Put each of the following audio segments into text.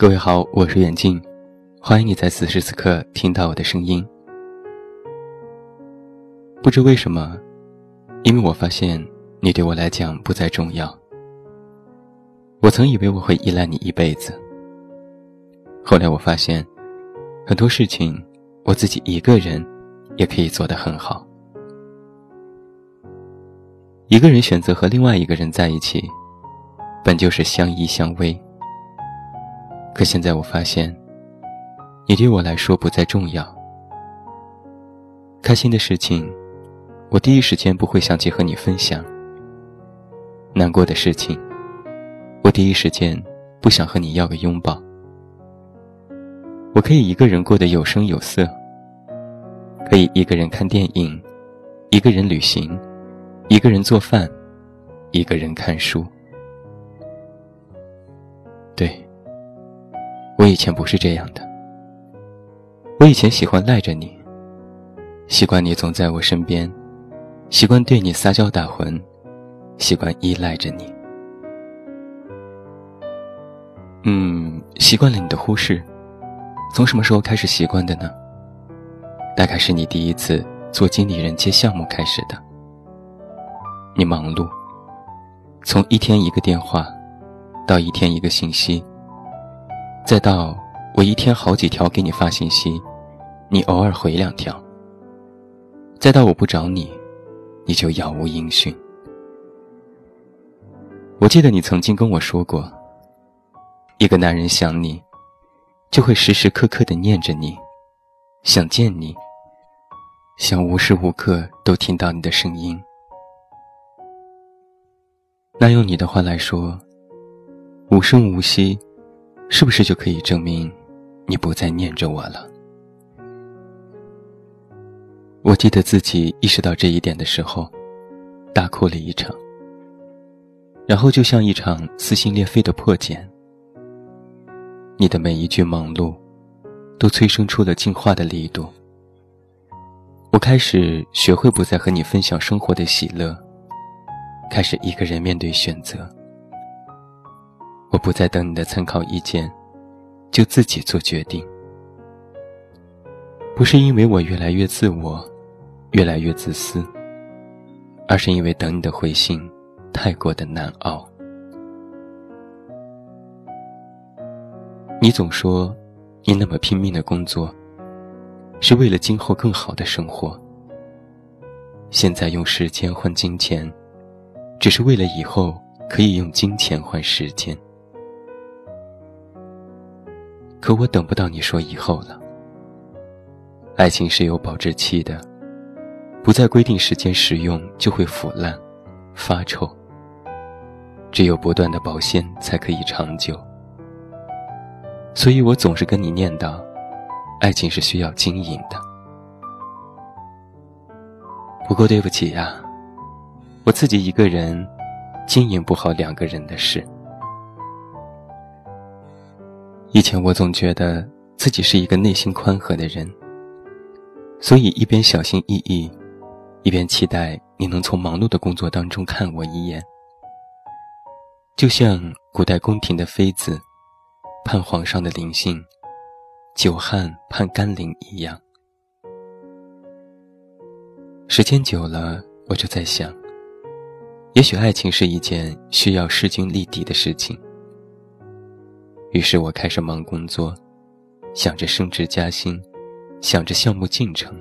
各位好，我是远近，欢迎你在此时此刻听到我的声音。不知为什么，因为我发现你对我来讲不再重要。我曾以为我会依赖你一辈子，后来我发现，很多事情我自己一个人也可以做得很好。一个人选择和另外一个人在一起，本就是相依相偎。可现在我发现，你对我来说不再重要。开心的事情，我第一时间不会想起和你分享；难过的事情，我第一时间不想和你要个拥抱。我可以一个人过得有声有色，可以一个人看电影，一个人旅行，一个人做饭，一个人看书。我以前不是这样的，我以前喜欢赖着你，习惯你总在我身边，习惯对你撒娇打混，习惯依赖着你。嗯，习惯了你的忽视，从什么时候开始习惯的呢？大概是你第一次做经理人接项目开始的。你忙碌，从一天一个电话，到一天一个信息。再到我一天好几条给你发信息，你偶尔回两条。再到我不找你，你就杳无音讯。我记得你曾经跟我说过，一个男人想你，就会时时刻刻的念着你，想见你，想无时无刻都听到你的声音。那用你的话来说，无声无息。是不是就可以证明，你不再念着我了？我记得自己意识到这一点的时候，大哭了一场。然后就像一场撕心裂肺的破茧，你的每一句忙碌，都催生出了进化的力度。我开始学会不再和你分享生活的喜乐，开始一个人面对选择。不再等你的参考意见，就自己做决定。不是因为我越来越自我，越来越自私，而是因为等你的回信太过的难熬。你总说，你那么拼命的工作，是为了今后更好的生活。现在用时间换金钱，只是为了以后可以用金钱换时间。可我等不到你说以后了。爱情是有保质期的，不在规定时间使用就会腐烂、发臭。只有不断的保鲜才可以长久。所以我总是跟你念叨，爱情是需要经营的。不过对不起呀，我自己一个人经营不好两个人的事。以前我总觉得自己是一个内心宽和的人，所以一边小心翼翼，一边期待你能从忙碌的工作当中看我一眼，就像古代宫廷的妃子盼皇上的临幸，久旱盼甘霖一样。时间久了，我就在想，也许爱情是一件需要势均力敌的事情。于是我开始忙工作，想着升职加薪，想着项目进程。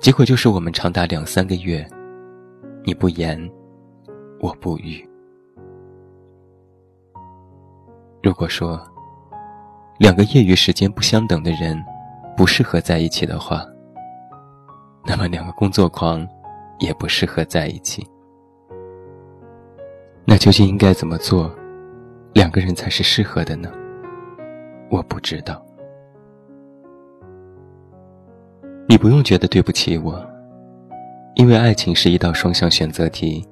结果就是我们长达两三个月，你不言，我不语。如果说两个业余时间不相等的人不适合在一起的话，那么两个工作狂也不适合在一起。那究竟应该怎么做？两个人才是适合的呢，我不知道。你不用觉得对不起我，因为爱情是一道双向选择题。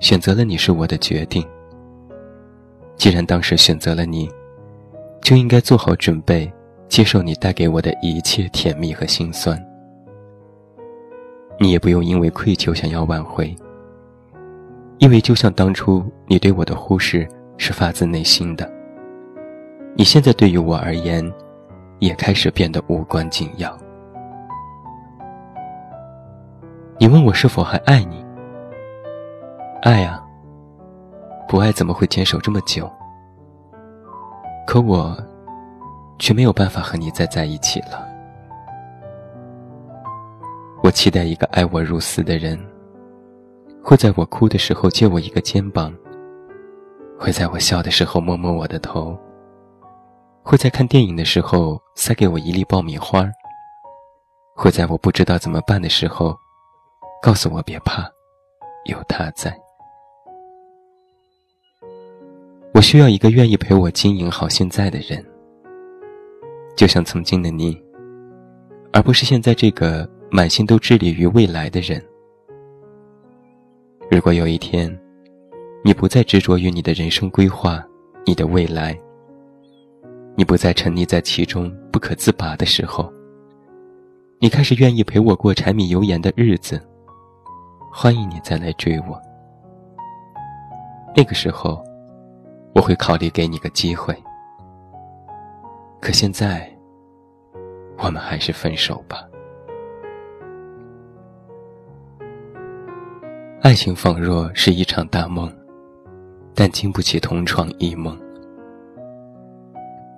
选择了你是我的决定。既然当时选择了你，就应该做好准备，接受你带给我的一切甜蜜和心酸。你也不用因为愧疚想要挽回，因为就像当初你对我的忽视。是发自内心的，你现在对于我而言，也开始变得无关紧要。你问我是否还爱你？爱啊，不爱怎么会坚守这么久？可我，却没有办法和你再在一起了。我期待一个爱我如斯的人，会在我哭的时候借我一个肩膀，会在我笑的时候摸摸我的头，会在看电影的时候塞给我一粒爆米花，会在我不知道怎么办的时候，告诉我别怕，有他在。我需要一个愿意陪我经营好现在的人，就像曾经的你，而不是现在这个满心都致力于未来的人。如果有一天，你不再执着于你的人生规划、你的未来，你不再沉溺在其中不可自拔的时候，你开始愿意陪我过柴米油盐的日子，欢迎你再来追我。那个时候。我会考虑给你个机会，可现在，我们还是分手吧。爱情仿若是一场大梦，但经不起同床异梦。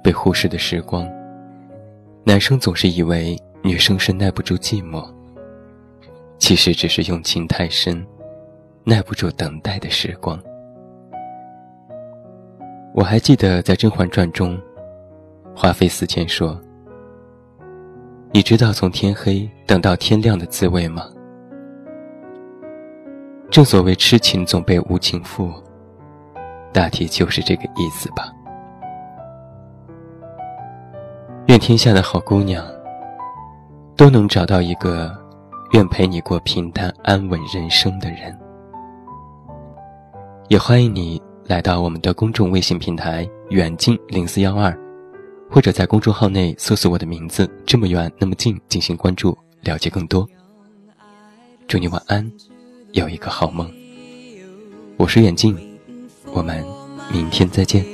被忽视的时光，男生总是以为女生是耐不住寂寞，其实只是用情太深，耐不住等待的时光。我还记得在《甄嬛传》中，华妃死前说：“你知道从天黑等到天亮的滋味吗？”正所谓痴情总被无情负，大体就是这个意思吧。愿天下的好姑娘都能找到一个愿陪你过平淡安稳人生的人，也欢迎你。来到我们的公众微信平台“远近零四幺二”，或者在公众号内搜索我的名字“这么远那么近”进行关注，了解更多。祝你晚安，有一个好梦。我是远近，我们明天再见。